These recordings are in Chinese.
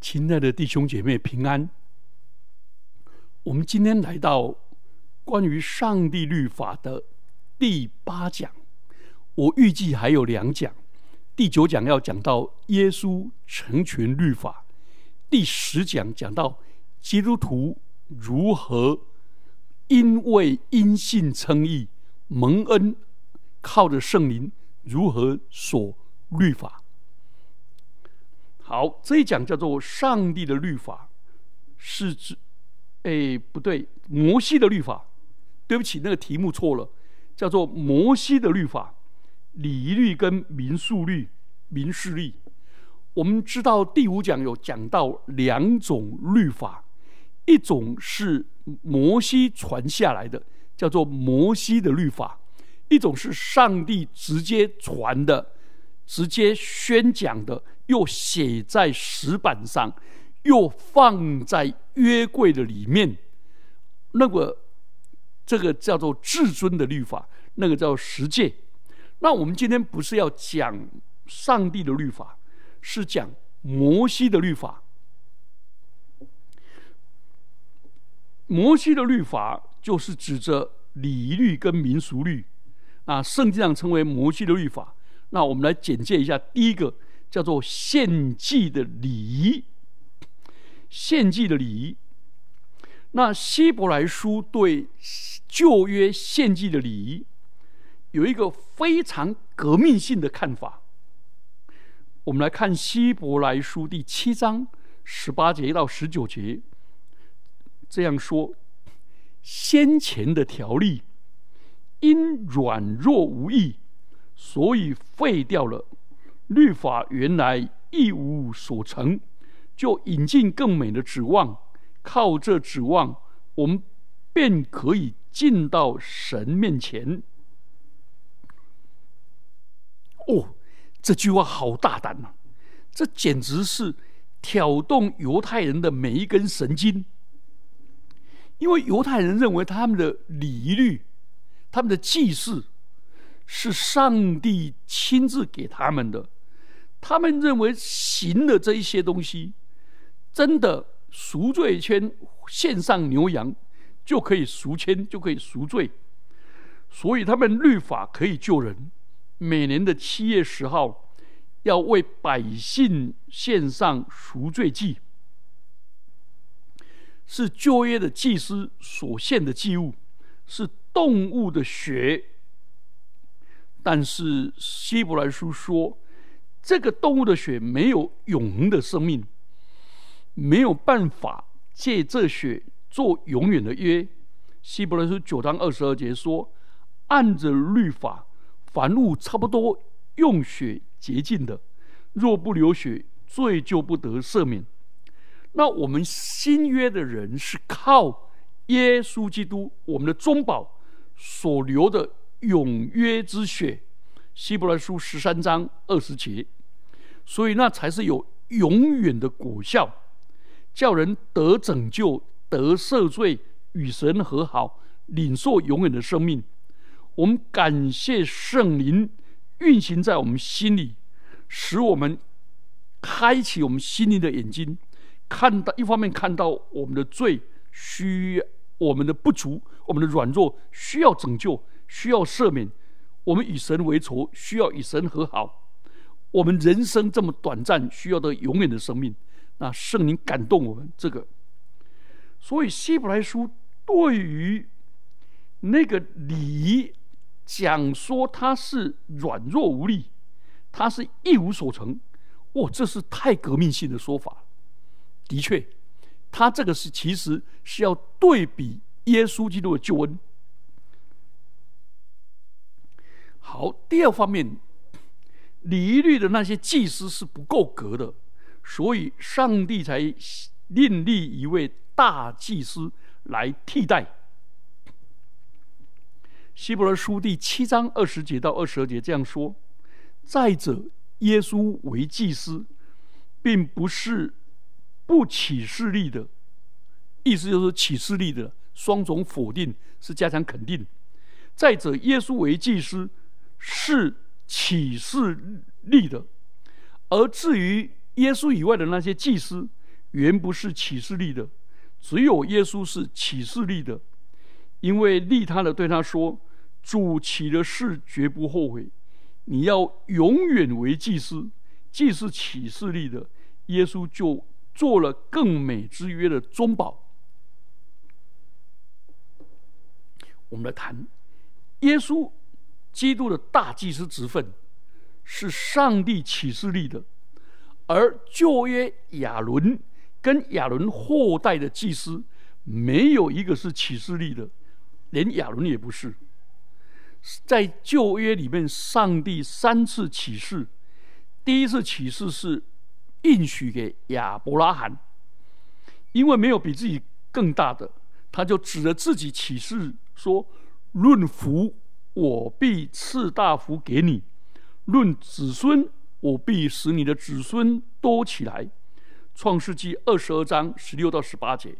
亲爱的弟兄姐妹平安。我们今天来到关于上帝律法的第八讲，我预计还有两讲。第九讲要讲到耶稣成全律法，第十讲讲到基督徒如何因为因信称义蒙恩，靠着圣灵如何守律法。好，这一讲叫做上帝的律法，是指，哎，不对，摩西的律法，对不起，那个题目错了，叫做摩西的律法，礼仪律跟民数律、民事律。我们知道第五讲有讲到两种律法，一种是摩西传下来的，叫做摩西的律法；一种是上帝直接传的。直接宣讲的，又写在石板上，又放在约柜的里面。那个，这个叫做至尊的律法，那个叫十诫。那我们今天不是要讲上帝的律法，是讲摩西的律法。摩西的律法就是指着礼律跟民俗律，啊，圣经上称为摩西的律法。那我们来简介一下，第一个叫做献祭的礼仪。献祭的礼仪，那希伯来书对旧约献祭的礼仪有一个非常革命性的看法。我们来看希伯来书第七章十八节到十九节，这样说：先前的条例因软弱无益。所以废掉了律法，原来一无所成，就引进更美的指望。靠这指望，我们便可以进到神面前。哦，这句话好大胆呐！这简直是挑动犹太人的每一根神经，因为犹太人认为他们的礼律、他们的祭祀。是上帝亲自给他们的，他们认为行的这一些东西，真的赎罪圈献上牛羊就可以赎签，就可以赎罪，所以他们律法可以救人。每年的七月十号，要为百姓献上赎罪祭，是旧约的祭司所献的祭物，是动物的血。但是希伯来书说，这个动物的血没有永恒的生命，没有办法借这血做永远的约。希伯来书九章二十二节说，按着律法，凡物差不多用血洁净的，若不流血，罪就不得赦免。那我们新约的人是靠耶稣基督，我们的中保所流的。永约之血，希伯来书十三章二十节，所以那才是有永远的果效，叫人得拯救、得赦罪、与神和好、领受永远的生命。我们感谢圣灵运行在我们心里，使我们开启我们心灵的眼睛，看到一方面看到我们的罪需我们的不足，我们的软弱需要拯救。需要赦免，我们与神为仇，需要与神和好。我们人生这么短暂，需要的永远的生命。那圣灵感动我们，这个。所以希伯来书对于那个礼仪讲说他是软弱无力，他是一无所成。哇，这是太革命性的说法。的确，他这个是其实是要对比耶稣基督的救恩。好，第二方面，礼仪律的那些祭司是不够格的，所以上帝才另立一位大祭司来替代。希伯来书第七章二十节到二十二节这样说：再者，耶稣为祭司，并不是不起势力的，意思就是起势力的双重否定是加强肯定。再者，耶稣为祭司。是启示力的，而至于耶稣以外的那些祭司，原不是启示立的，只有耶稣是启示立的，因为立他的对他说：“主起的事绝不后悔，你要永远为祭司。”既是启示立的，耶稣就做了更美之约的中保。我们来谈耶稣基督的大祭司职分，是上帝启示立的，而旧约亚伦跟亚伦后代的祭司，没有一个是启示立的，连亚伦也不是。在旧约里面，上帝三次启示，第一次启示是应许给亚伯拉罕，因为没有比自己更大的，他就指着自己启示说。论福，我必赐大福给你；论子孙，我必使你的子孙多起来。创世纪二十二章十六到十八节。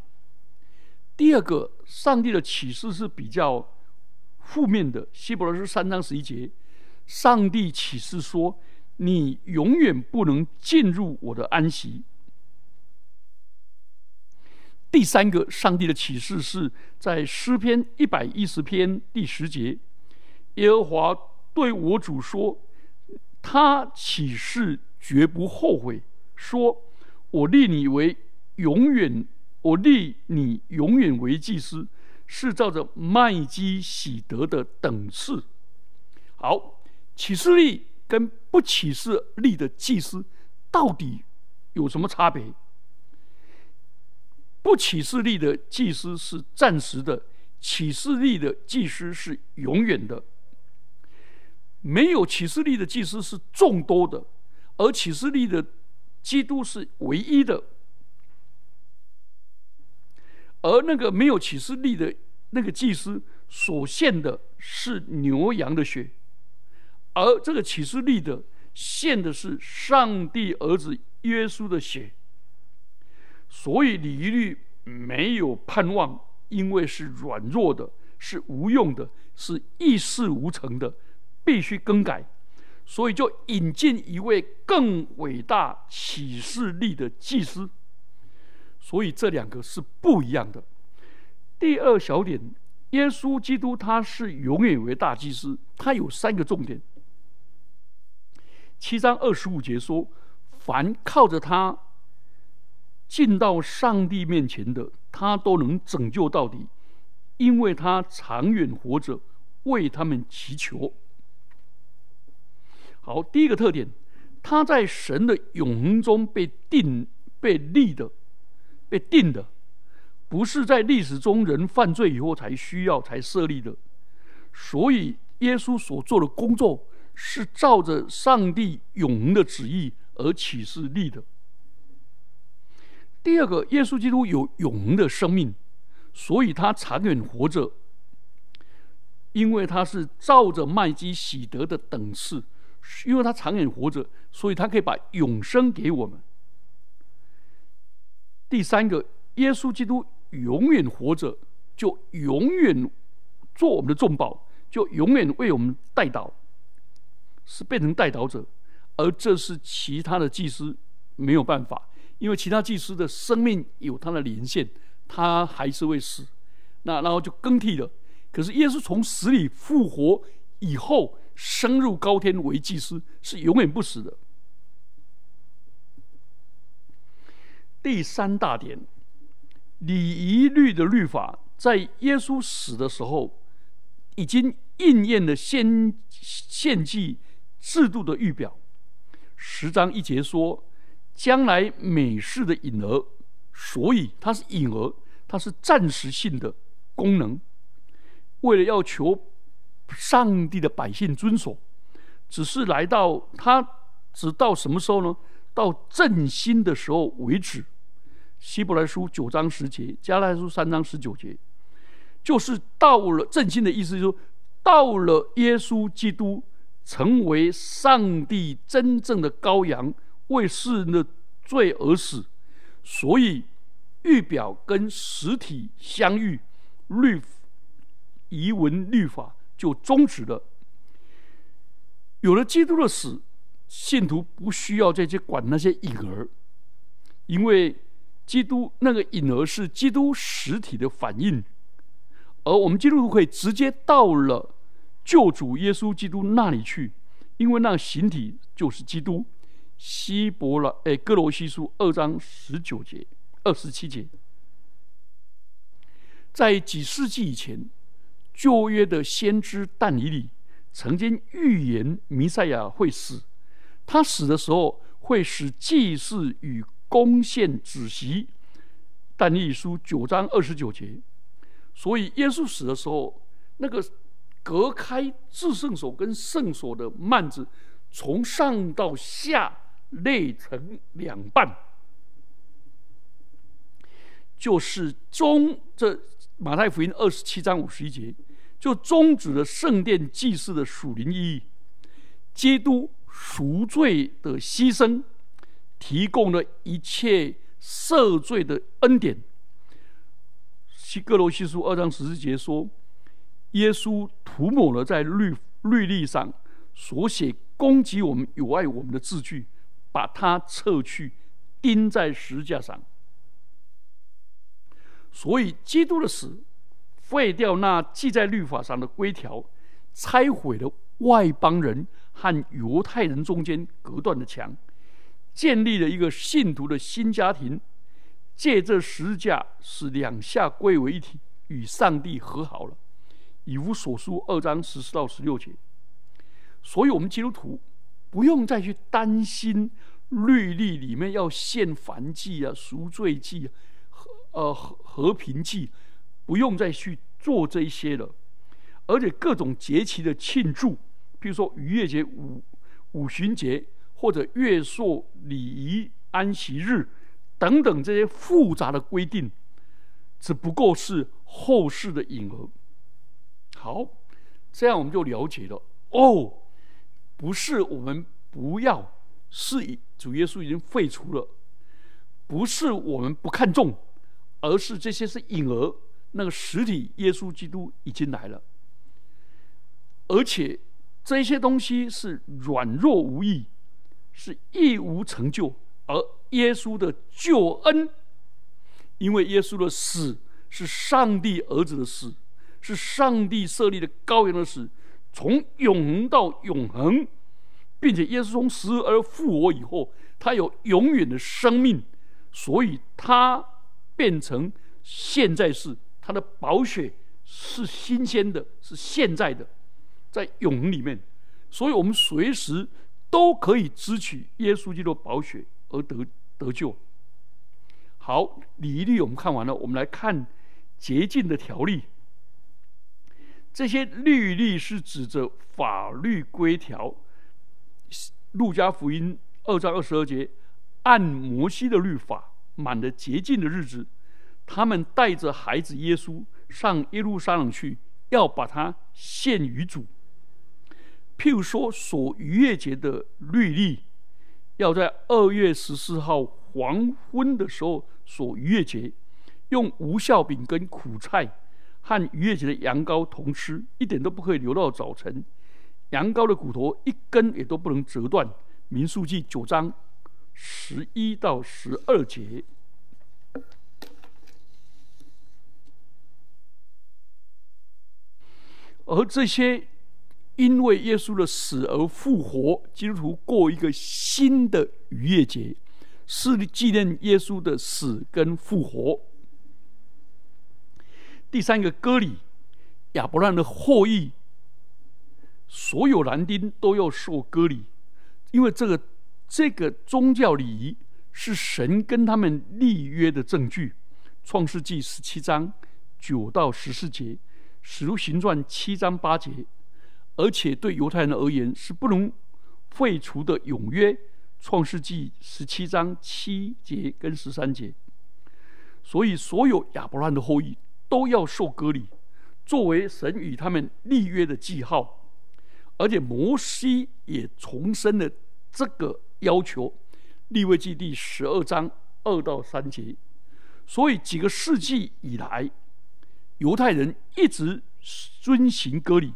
第二个，上帝的启示是比较负面的。希伯来书三章十一节，上帝启示说：“你永远不能进入我的安息。”第三个，上帝的启示是在诗篇一百一十篇第十节，耶和华对我主说：“他启示绝不后悔，说我立你为永远，我立你永远为祭司，是照着麦基喜德的等次。”好，启示立跟不启示立的祭司到底有什么差别？不启示力的祭司是暂时的，启示力的祭司是永远的。没有启示力的祭司是众多的，而启示力的基督是唯一的。而那个没有启示力的那个祭司所献的是牛羊的血，而这个启示力的献的是上帝儿子耶稣的血。所以礼仪律没有盼望，因为是软弱的，是无用的，是一事无成的，必须更改。所以就引进一位更伟大启示力的祭司。所以这两个是不一样的。第二小点，耶稣基督他是永远为大祭司，他有三个重点。七章二十五节说：“凡靠着他。”进到上帝面前的，他都能拯救到底，因为他长远活着，为他们祈求。好，第一个特点，他在神的永恒中被定、被立的、被定的，不是在历史中人犯罪以后才需要、才设立的。所以，耶稣所做的工作是照着上帝永恒的旨意而启示立的。第二个，耶稣基督有永恒的生命，所以他长远活着，因为他是照着麦基喜德的等次，因为他长远活着，所以他可以把永生给我们。第三个，耶稣基督永远活着，就永远做我们的重宝，就永远为我们代祷，是变成代祷者，而这是其他的祭司没有办法。因为其他祭司的生命有他的连线，他还是会死，那然后就更替了。可是耶稣从死里复活以后，升入高天为祭司，是永远不死的。第三大点，礼仪律的律法，在耶稣死的时候，已经应验了献献祭制度的预表。十章一节说。将来美事的隐儿，所以它是隐儿，它是暂时性的功能。为了要求上帝的百姓遵守，只是来到他只到什么时候呢？到振兴的时候为止。希伯来书九章十节，加拉书三章十九节，就是到了振兴的意思，就是到了耶稣基督成为上帝真正的羔羊。为世人的罪而死，所以预表跟实体相遇，律遗文律法就终止了。有了基督的死，信徒不需要再去管那些影儿，因为基督那个影儿是基督实体的反应，而我们基督徒可以直接到了救主耶稣基督那里去，因为那形体就是基督。希伯来哎，哥罗西书二章十九节、二十七节，在几世纪以前，旧约的先知但以理曾经预言弥赛亚会死，他死的时候会使祭祀与公献止息。但以书九章二十九节，所以耶稣死的时候，那个隔开至圣所跟圣所的幔子，从上到下。裂成两半，就是中这马太福音二十七章五十一节，就终止了圣殿祭祀的属灵意义。基督赎罪的牺牲，提供了一切赦罪的恩典。希哥罗西书二章十四节说，耶稣涂抹了在律律例上所写攻击我们、有碍我们的字句。把它撤去，钉在石架上。所以，基督的死废掉那记在律法上的规条，拆毁了外邦人和犹太人中间隔断的墙，建立了一个信徒的新家庭。借这十架，使两下归为一体，与上帝和好了。以无所书二章十四到十六节。所以，我们基督徒。不用再去担心律例里面要献燔祭啊、赎罪祭、和呃和平祭，不用再去做这一些了。而且各种节期的庆祝，比如说逾越节、五五旬节或者月朔礼仪、安息日等等这些复杂的规定，只不过是后世的影儿。好，这样我们就了解了哦。不是我们不要，是主耶稣已经废除了；不是我们不看重，而是这些是影儿，那个实体耶稣基督已经来了，而且这些东西是软弱无益，是义无成就，而耶稣的救恩，因为耶稣的死是上帝儿子的死，是上帝设立的羔羊的死。从永恒到永恒，并且耶稣从死而复活以后，他有永远的生命，所以他变成现在是他的宝血是新鲜的，是现在的，在永里面，所以我们随时都可以支取耶稣基督宝血而得得救。好，礼仪律我们看完了，我们来看洁净的条例。这些律例是指着法律规条。路加福音二章二十二节，按摩西的律法，满了洁净的日子，他们带着孩子耶稣上耶路撒冷去，要把他献于主。譬如说，所逾越节的律例，要在二月十四号黄昏的时候所逾越节，用无效饼跟苦菜。和逾越节的羊羔同吃，一点都不可以留到早晨。羊羔的骨头一根也都不能折断。民数记九章十一到十二节。而这些因为耶稣的死而复活，基督徒过一个新的逾越节，是纪念耶稣的死跟复活。第三个割礼，亚伯兰的后裔，所有男丁都要受割礼，因为这个这个宗教礼仪是神跟他们立约的证据。创世纪十七章九到十四节，使徒行传七章八节，而且对犹太人而言是不能废除的永约。创世纪十七章七节跟十三节，所以所有亚伯兰的后裔。都要受割礼，作为神与他们立约的记号，而且摩西也重申了这个要求。立位记第十二章二到三节，所以几个世纪以来，犹太人一直遵行割礼。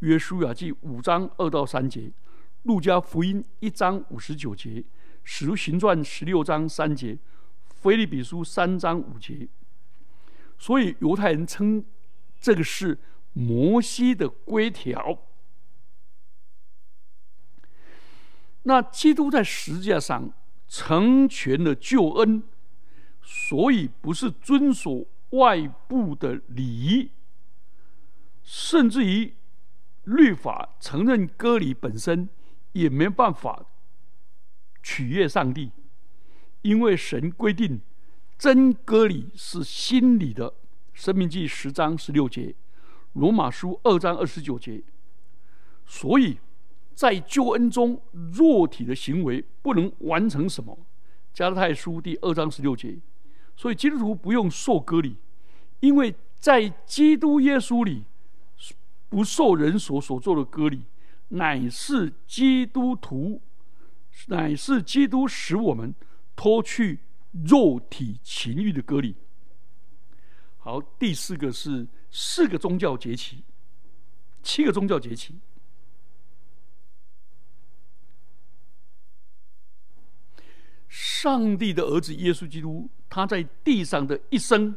约书亚记五章二到三节，路加福音一章五十九节，使徒行传十六章三节，腓利比书三章五节。所以犹太人称这个是摩西的规条。那基督在十字架上成全了救恩，所以不是遵守外部的礼仪，甚至于律法承认割礼本身也没办法取悦上帝，因为神规定。真割礼是心里的，《生命记》十章十六节，《罗马书》二章二十九节。所以，在救恩中，肉体的行为不能完成什么，《加拉太书》第二章十六节。所以，基督徒不用受割礼，因为在基督耶稣里，不受人所所做的割礼，乃是基督徒，乃是基督使我们脱去。肉体情欲的割礼。好，第四个是四个宗教节期，七个宗教节期。上帝的儿子耶稣基督，他在地上的一生，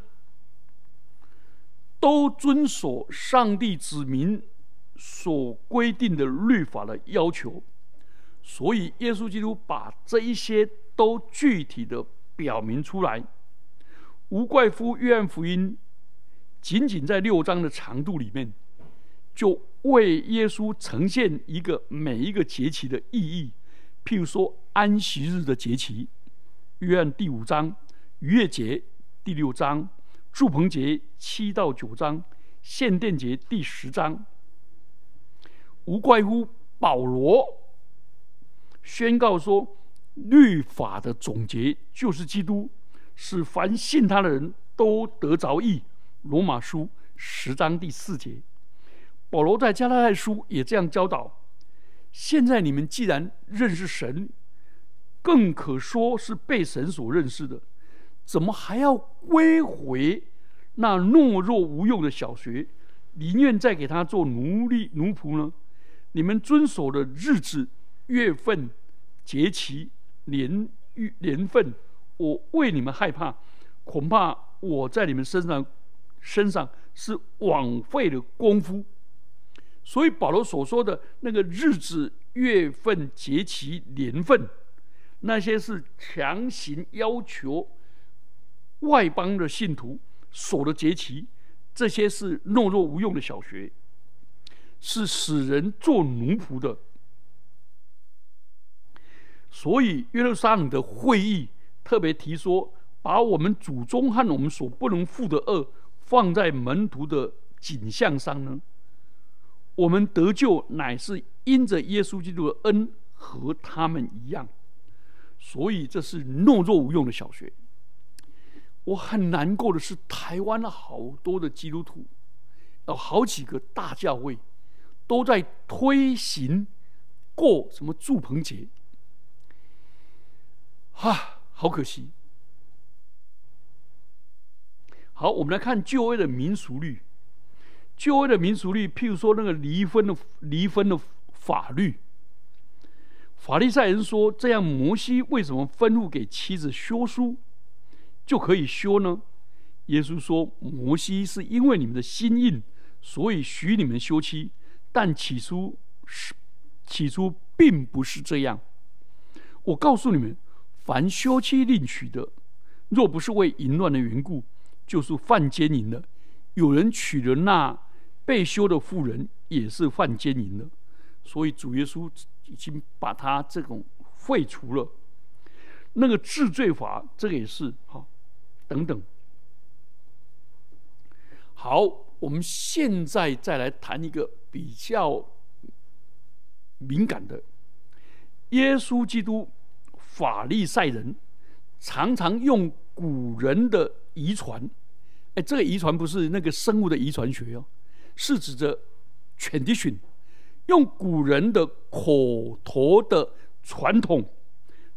都遵守上帝子民所规定的律法的要求，所以耶稣基督把这一些都具体的。表明出来，无怪乎约翰福音仅仅在六章的长度里面，就为耶稣呈现一个每一个节期的意义。譬如说安息日的节期，约翰第五章；逾越节第六章；祝棚节七到九章；献殿节第十章，无怪乎保罗宣告说。律法的总结就是基督，使凡信他的人都得着义。罗马书十章第四节，保罗在加拉太书也这样教导。现在你们既然认识神，更可说是被神所认识的，怎么还要归回那懦弱无用的小学，宁愿再给他做奴隶奴仆呢？你们遵守的日子、月份、节期。年年份，我为你们害怕，恐怕我在你们身上身上是枉费了功夫。所以保罗所说的那个日子、月份、节期、年份，那些是强行要求外邦的信徒所的节期，这些是懦弱无用的小学，是使人做奴仆的。所以，约路撒冷的会议特别提说，把我们祖宗和我们所不能负的恶放在门徒的景象上呢。我们得救乃是因着耶稣基督的恩，和他们一样。所以，这是懦弱无用的小学。我很难过的是，台湾的好多的基督徒，有好几个大教会都在推行过什么祝棚节。啊，好可惜！好，我们来看旧约的民俗律。旧约的民俗律，譬如说那个离婚的离婚的法律，法利赛人说，这样摩西为什么吩咐给妻子休书就可以休呢？耶稣说，摩西是因为你们的心硬，所以许你们休妻，但起初是起初并不是这样。我告诉你们。凡休妻另娶的，若不是为淫乱的缘故，就是犯奸淫的。有人娶了那被休的妇人，也是犯奸淫的。所以主耶稣已经把他这种废除了。那个治罪法，这个也是哈，等等。好，我们现在再来谈一个比较敏感的，耶稣基督。法利赛人常常用古人的遗传，哎，这个遗传不是那个生物的遗传学哦，是指着 tradition，用古人的口头的传统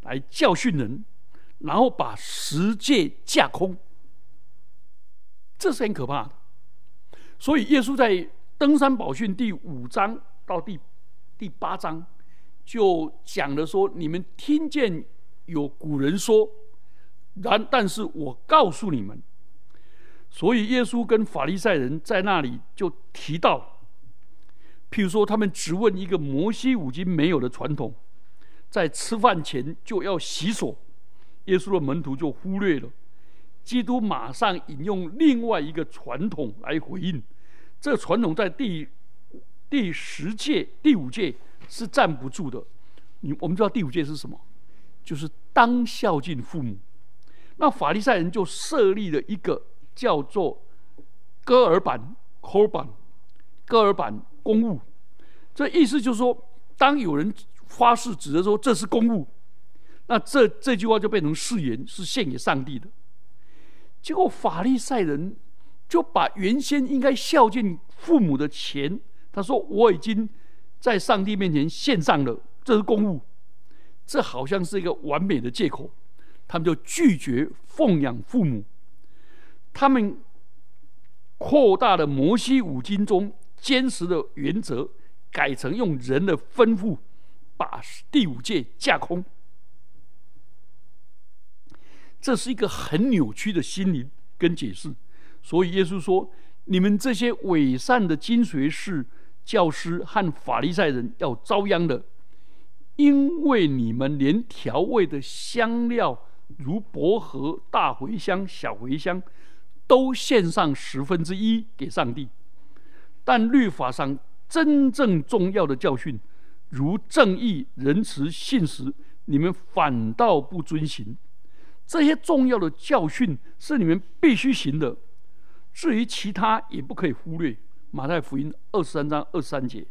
来教训人，然后把十诫架空，这是很可怕的。所以耶稣在登山宝训第五章到第第八章。就讲了说，你们听见有古人说，然但是我告诉你们，所以耶稣跟法利赛人在那里就提到，譬如说他们只问一个摩西五经没有的传统，在吃饭前就要洗手，耶稣的门徒就忽略了。基督马上引用另外一个传统来回应，这个传统在第第十届、第五届是站不住的。你我们知道第五届是什么？就是当孝敬父母。那法利赛人就设立了一个叫做戈尔版 （Korban） 戈尔版公务。这意思就是说，当有人发誓指着说这是公务，那这这句话就变成誓言，是献给上帝的。结果法利赛人就把原先应该孝敬父母的钱，他说我已经在上帝面前献上了，这是公务，这好像是一个完美的借口，他们就拒绝奉养父母，他们扩大了摩西五经中坚实的原则，改成用人的吩咐把第五诫架空。这是一个很扭曲的心灵跟解释，所以耶稣说：“你们这些伪善的经学士、教师和法利赛人要遭殃的，因为你们连调味的香料，如薄荷、大茴香、小茴香，都献上十分之一给上帝，但律法上真正重要的教训，如正义、仁慈、信实，你们反倒不遵行。”这些重要的教训是你们必须行的，至于其他也不可以忽略。马太福音二十三章二十三节。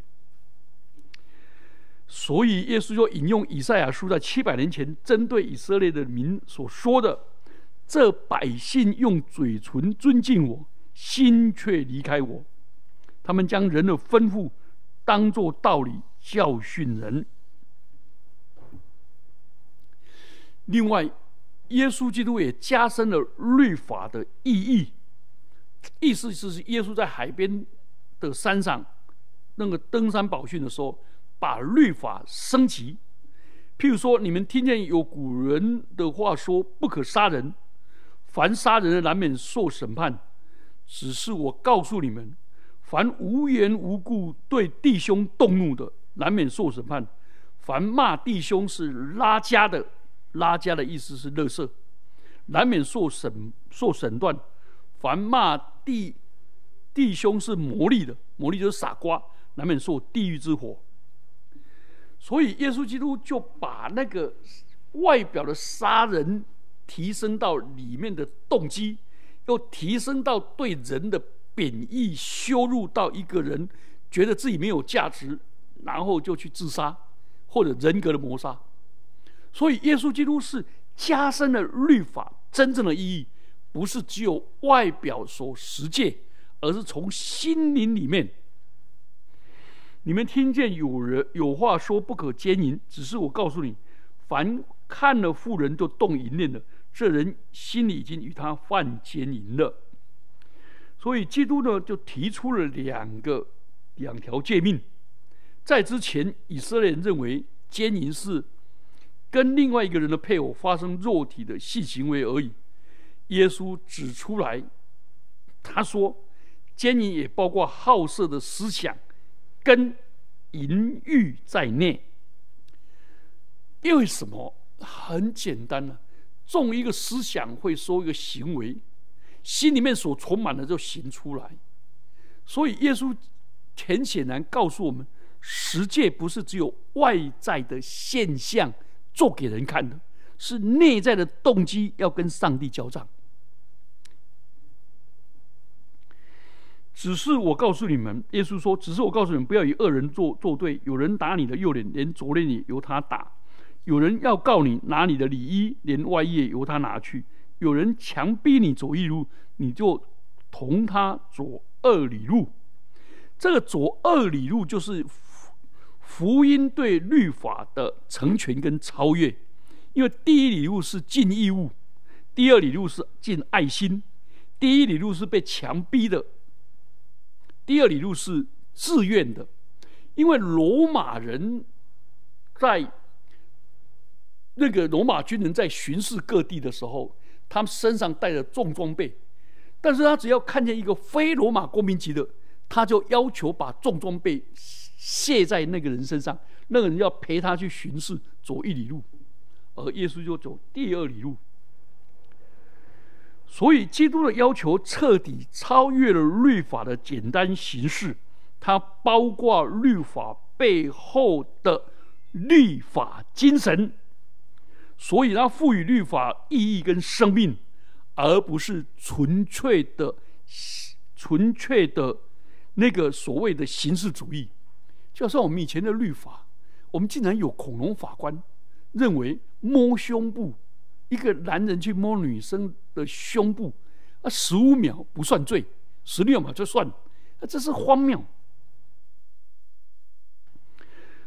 所以耶稣就引用以赛亚书在七百年前针对以色列的民所说的：“这百姓用嘴唇尊敬我，心却离开我。他们将人的吩咐当作道理教训人。”另外。耶稣基督也加深了律法的意义，意思是耶稣在海边的山上那个登山宝训的时候，把律法升级。譬如说，你们听见有古人的话说：“不可杀人，凡杀人的难免受审判。”只是我告诉你们，凡无缘无故对弟兄动怒的，难免受审判；凡骂弟兄是拉家的。拉加的意思是乐色，难免受审受审断。凡骂弟弟兄是魔力的，魔力就是傻瓜，难免受地狱之火。所以耶稣基督就把那个外表的杀人提升到里面的动机，又提升到对人的贬义羞辱，到一个人觉得自己没有价值，然后就去自杀或者人格的谋杀。所以，耶稣基督是加深了律法真正的意义，不是只有外表所实践，而是从心灵里面。你们听见有人有话说不可奸淫，只是我告诉你，凡看了妇人就动淫念的，这人心里已经与他犯奸淫了。所以，基督呢就提出了两个两条诫命。在之前，以色列人认为奸淫是。跟另外一个人的配偶发生肉体的性行为而已。耶稣指出来，他说，奸淫也包括好色的思想，跟淫欲在内。因为什么？很简单呢，种一个思想会收一个行为，心里面所充满的就行出来。所以耶稣很显然告诉我们，世界不是只有外在的现象。做给人看的，是内在的动机要跟上帝交账。只是我告诉你们，耶稣说：“只是我告诉你们，不要与恶人作作对。有人打你的右脸，连左脸也由他打；有人要告你拿你的里衣，连外衣也由他拿去；有人强逼你走一路，你就同他走二里路。这个走二里路就是。”福音对律法的成全跟超越，因为第一礼物是尽义务，第二礼物是尽爱心，第一礼物是被强逼的，第二礼物是自愿的。因为罗马人在那个罗马军人在巡视各地的时候，他们身上带着重装备，但是他只要看见一个非罗马公民级的，他就要求把重装备卸在那个人身上，那个人要陪他去巡视，走一里路，而耶稣就走第二里路。所以，基督的要求彻底超越了律法的简单形式，它包括律法背后的律法精神。所以，它赋予律法意义跟生命，而不是纯粹的、纯粹的那个所谓的形式主义。就像我们以前的律法，我们竟然有恐龙法官认为摸胸部。一个男人去摸女生的胸部，啊，十五秒不算罪，十六秒就算，啊，这是荒谬。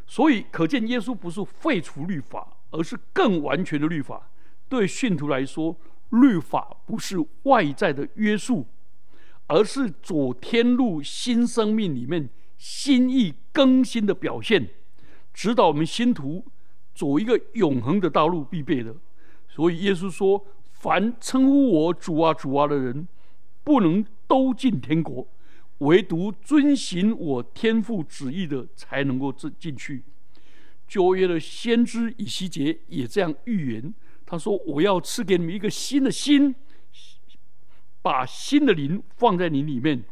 所以可见，耶稣不是废除律法，而是更完全的律法。对信徒来说，律法不是外在的约束，而是走天路新生命里面心意更新的表现，指导我们信徒走一个永恒的道路必备的。所以耶稣说：“凡称呼我主啊主啊的人，不能都进天国，唯独遵行我天父旨意的，才能够进进去。”旧约的先知以西结也这样预言，他说：“我要赐给你们一个新的心，把新的灵放在你里面，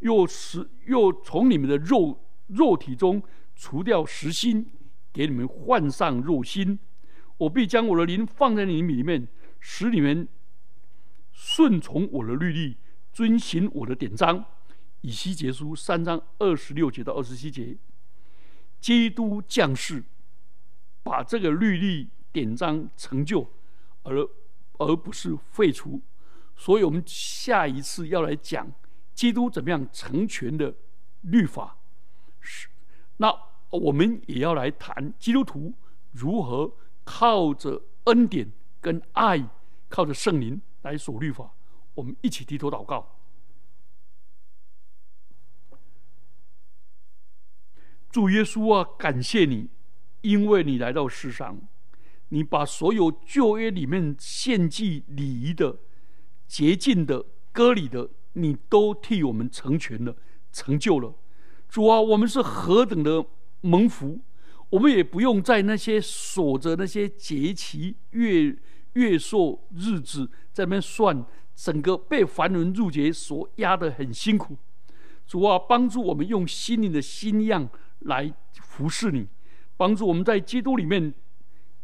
又使又从你们的肉肉体中除掉实心，给你们换上肉心。”我必将我的灵放在你们里面，使你们顺从我的律例，遵行我的典章。以西结书三章二十六节到二十七节，基督降世，把这个律例典章成就，而而不是废除。所以，我们下一次要来讲基督怎么样成全的律法。是，那我们也要来谈基督徒如何。靠着恩典跟爱，靠着圣灵来守律法。我们一起低头祷告。主耶稣啊，感谢你，因为你来到世上，你把所有旧约里面献祭礼仪的、洁净的、割礼的，你都替我们成全了、成就了。主啊，我们是何等的蒙福！我们也不用在那些锁着那些节期、月月朔日子在那边算，整个被凡人入节所压得很辛苦。主啊，帮助我们用心灵的心样来服侍你，帮助我们在基督里面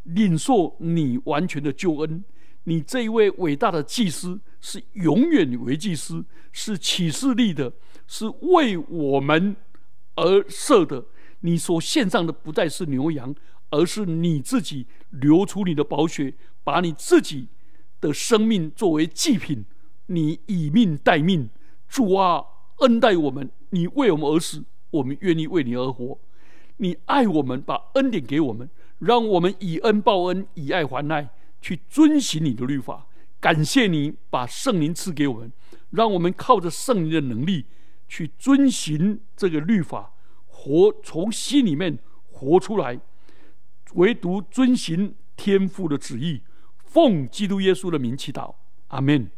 领受你完全的救恩。你这一位伟大的祭司是永远为祭司，是启示力的，是为我们而设的。你所献上的不再是牛羊，而是你自己流出你的宝血，把你自己的生命作为祭品。你以命待命，主啊，恩待我们，你为我们而死，我们愿意为你而活。你爱我们，把恩典给我们，让我们以恩报恩，以爱还爱，去遵行你的律法。感谢你把圣灵赐给我们，让我们靠着圣灵的能力去遵循这个律法。活从心里面活出来，唯独遵循天父的旨意，奉基督耶稣的名祈祷，阿门。